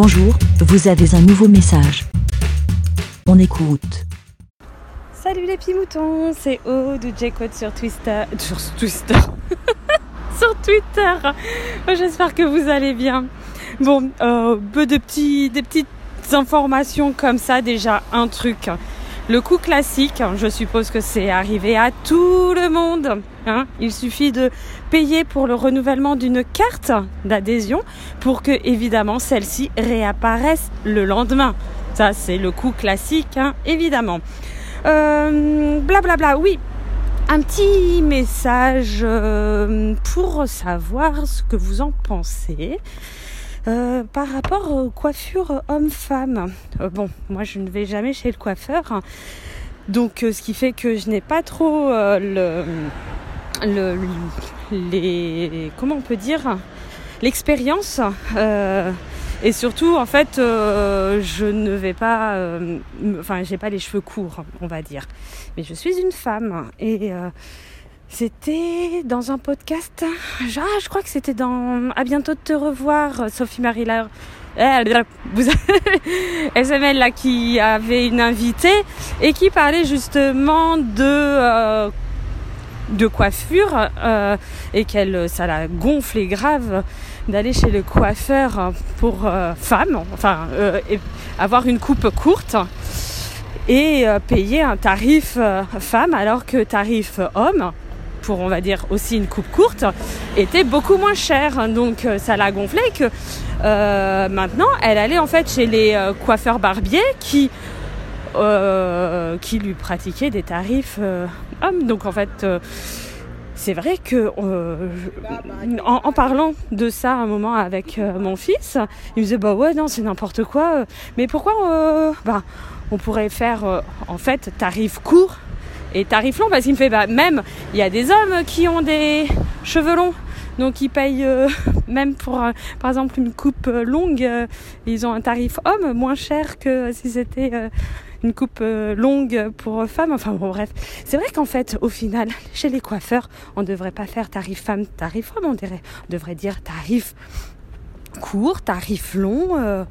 Bonjour, vous avez un nouveau message. On écoute. Salut les petits moutons, c'est O de J-Code sur Twitter. Sur Twitter. sur Twitter. J'espère que vous allez bien. Bon, euh, peu de petits, petites informations comme ça. Déjà, un truc. Le coût classique, je suppose que c'est arrivé à tout le monde. Hein. Il suffit de payer pour le renouvellement d'une carte d'adhésion pour que, évidemment, celle-ci réapparaisse le lendemain. Ça, c'est le coût classique, hein, évidemment. Euh, blablabla, oui. Un petit message euh, pour savoir ce que vous en pensez. Euh, par rapport aux coiffures hommes-femmes, euh, bon, moi je ne vais jamais chez le coiffeur, donc euh, ce qui fait que je n'ai pas trop le, le, les, comment on peut dire, l'expérience. et surtout, en fait, je ne vais pas, enfin, j'ai pas les cheveux courts, on va dire. Mais je suis une femme et c'était dans un podcast. Ah, je crois que c'était dans À bientôt de te revoir, Sophie Marie Laure. Vous SML là qui avait une invitée et qui parlait justement de euh, de coiffure euh, et qu'elle ça la gonflait grave d'aller chez le coiffeur pour euh, femmes, enfin avoir une coupe courte et payer un tarif femme alors que tarif homme pour on va dire aussi une coupe courte était beaucoup moins cher donc euh, ça l'a gonflé que euh, maintenant elle allait en fait chez les euh, coiffeurs barbiers qui qui lui pratiquaient des tarifs hommes. Donc en fait c'est vrai que en, parlant de ça un moment avec mon fils, il me disait bah ouais non c'est n'importe quoi, mais pourquoi bah on pourrait faire en fait tarif court et tarif long parce qu'il me fait bah, même il y a des hommes qui ont des cheveux longs. Donc ils payent euh, même pour euh, par exemple une coupe euh, longue ils ont un tarif homme moins cher que si c'était une coupe longue pour femme. Enfin bon bref. C'est vrai qu'en fait au final chez les coiffeurs on ne devrait pas faire tarif femme tarif homme on devrait, on devrait dire tarif court tarif long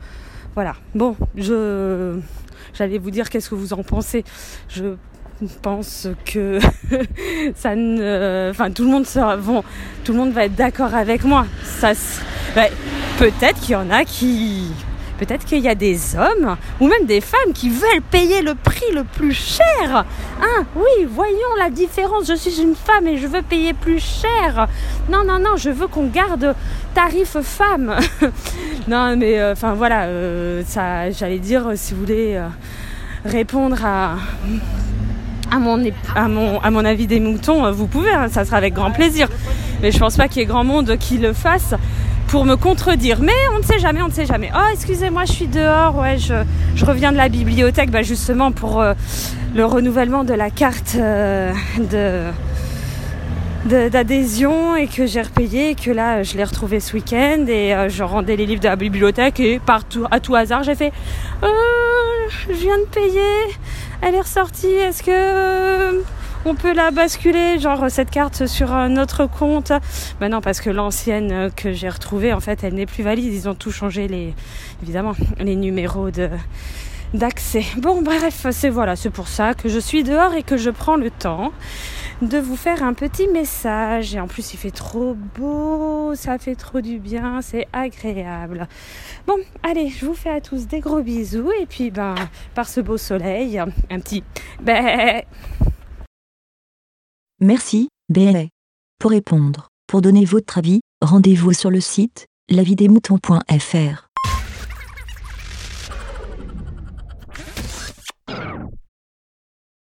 voilà. Bon je j'allais vous dire qu'est-ce que vous en pensez pense que ça ne, enfin tout le monde sera, bon, tout le monde va être d'accord avec moi. Ça, peut-être qu'il y en a qui, peut-être qu'il y a des hommes ou même des femmes qui veulent payer le prix le plus cher. Hein? Oui, voyons la différence. Je suis une femme et je veux payer plus cher. Non, non, non, je veux qu'on garde tarif femme. non, mais euh, enfin voilà, euh, ça, j'allais dire si vous voulez euh, répondre à à mon, à mon, à mon avis des moutons, euh, vous pouvez, hein, ça sera avec grand plaisir. Mais je pense pas qu'il y ait grand monde qui le fasse pour me contredire. Mais on ne sait jamais, on ne sait jamais. Oh, excusez-moi, je suis dehors, ouais, je, je reviens de la bibliothèque, bah, justement pour euh, le renouvellement de la carte euh, de d'adhésion et que j'ai repayé et que là je l'ai retrouvé ce week-end et je rendais les livres de la bibliothèque et partout à tout hasard j'ai fait je viens de payer elle est ressortie. Est-ce que euh, on peut la basculer, genre cette carte sur un autre compte? Ben non, parce que l'ancienne que j'ai retrouvée, en fait, elle n'est plus valide. Ils ont tout changé, les, évidemment, les numéros de d'accès. Bon, bref, c'est voilà, c'est pour ça que je suis dehors et que je prends le temps de vous faire un petit message. Et en plus, il fait trop beau, ça fait trop du bien, c'est agréable. Bon, allez, je vous fais à tous des gros bisous. Et puis, ben, par ce beau soleil, un petit ben. Merci, BLA. Pour répondre, pour donner votre avis, rendez-vous sur le site lavidemouton.fr.